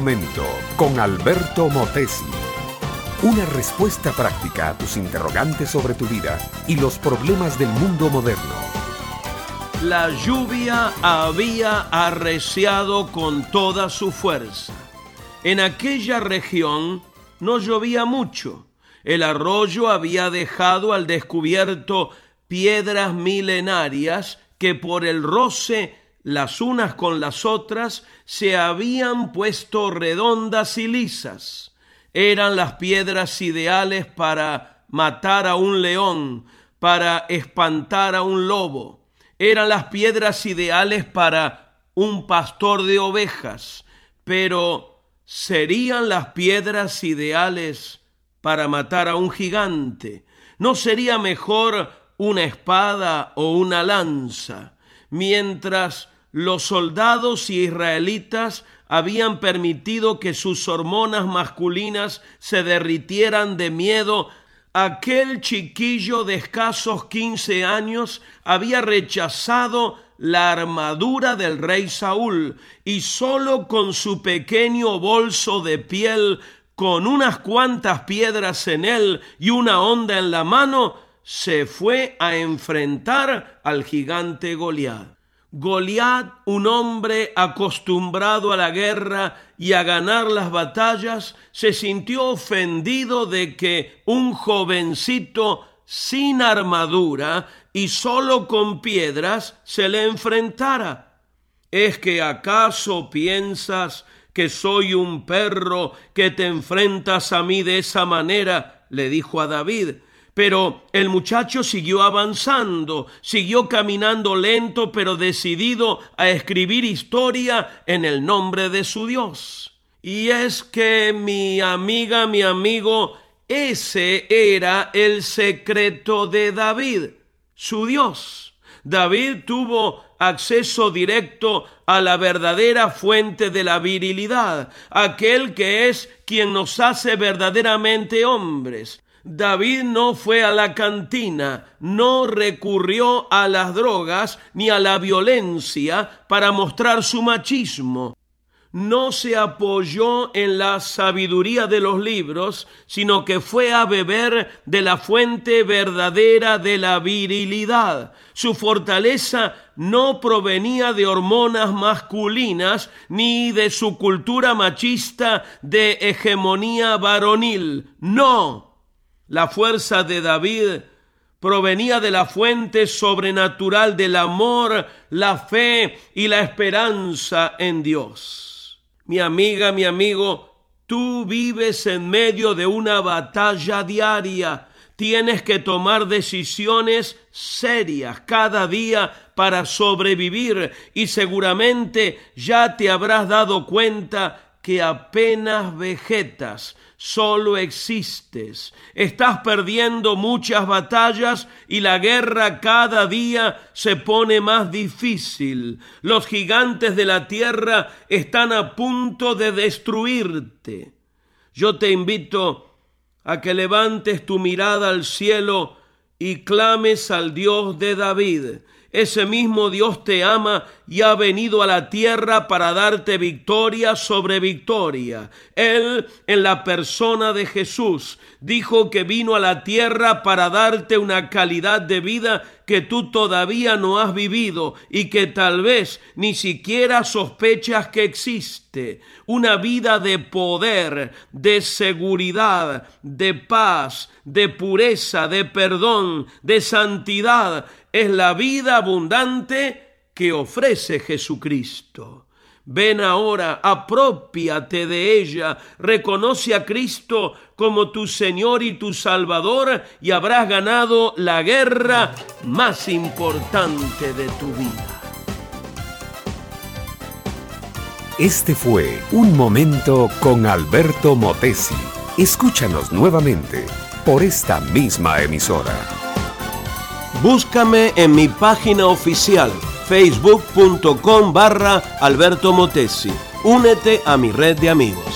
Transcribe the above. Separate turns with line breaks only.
momento con Alberto Motesi. Una respuesta práctica a tus interrogantes sobre tu vida y los problemas del mundo moderno.
La lluvia había arreciado con toda su fuerza. En aquella región no llovía mucho. El arroyo había dejado al descubierto piedras milenarias que por el roce las unas con las otras se habían puesto redondas y lisas. Eran las piedras ideales para matar a un león, para espantar a un lobo. Eran las piedras ideales para un pastor de ovejas, pero ¿serían las piedras ideales para matar a un gigante? ¿No sería mejor una espada o una lanza? Mientras los soldados israelitas habían permitido que sus hormonas masculinas se derritieran de miedo, aquel chiquillo de escasos quince años había rechazado la armadura del rey Saúl y solo con su pequeño bolso de piel, con unas cuantas piedras en él y una onda en la mano, se fue a enfrentar al gigante Goliat. Goliat, un hombre acostumbrado a la guerra y a ganar las batallas, se sintió ofendido de que un jovencito sin armadura y solo con piedras se le enfrentara. ¿Es que acaso piensas que soy un perro que te enfrentas a mí de esa manera? le dijo a David. Pero el muchacho siguió avanzando, siguió caminando lento pero decidido a escribir historia en el nombre de su Dios. Y es que mi amiga, mi amigo, ese era el secreto de David, su Dios. David tuvo acceso directo a la verdadera fuente de la virilidad, aquel que es quien nos hace verdaderamente hombres. David no fue a la cantina, no recurrió a las drogas ni a la violencia para mostrar su machismo. No se apoyó en la sabiduría de los libros, sino que fue a beber de la fuente verdadera de la virilidad. Su fortaleza no provenía de hormonas masculinas ni de su cultura machista de hegemonía varonil. No, la fuerza de David provenía de la fuente sobrenatural del amor, la fe y la esperanza en Dios. Mi amiga, mi amigo, tú vives en medio de una batalla diaria. Tienes que tomar decisiones serias cada día para sobrevivir y seguramente ya te habrás dado cuenta que apenas vegetas solo existes. Estás perdiendo muchas batallas y la guerra cada día se pone más difícil. Los gigantes de la tierra están a punto de destruirte. Yo te invito a que levantes tu mirada al cielo y clames al Dios de David ese mismo Dios te ama y ha venido a la tierra para darte victoria sobre victoria. Él, en la persona de Jesús, dijo que vino a la tierra para darte una calidad de vida que tú todavía no has vivido y que tal vez ni siquiera sospechas que existe. Una vida de poder, de seguridad, de paz, de pureza, de perdón, de santidad es la vida abundante que ofrece Jesucristo. Ven ahora, apropiate de ella, reconoce a Cristo como tu Señor y tu Salvador y habrás ganado la guerra más importante de tu vida.
Este fue Un Momento con Alberto Motesi. Escúchanos nuevamente por esta misma emisora.
Búscame en mi página oficial facebook.com barra Alberto Motesi. Únete a mi red de amigos.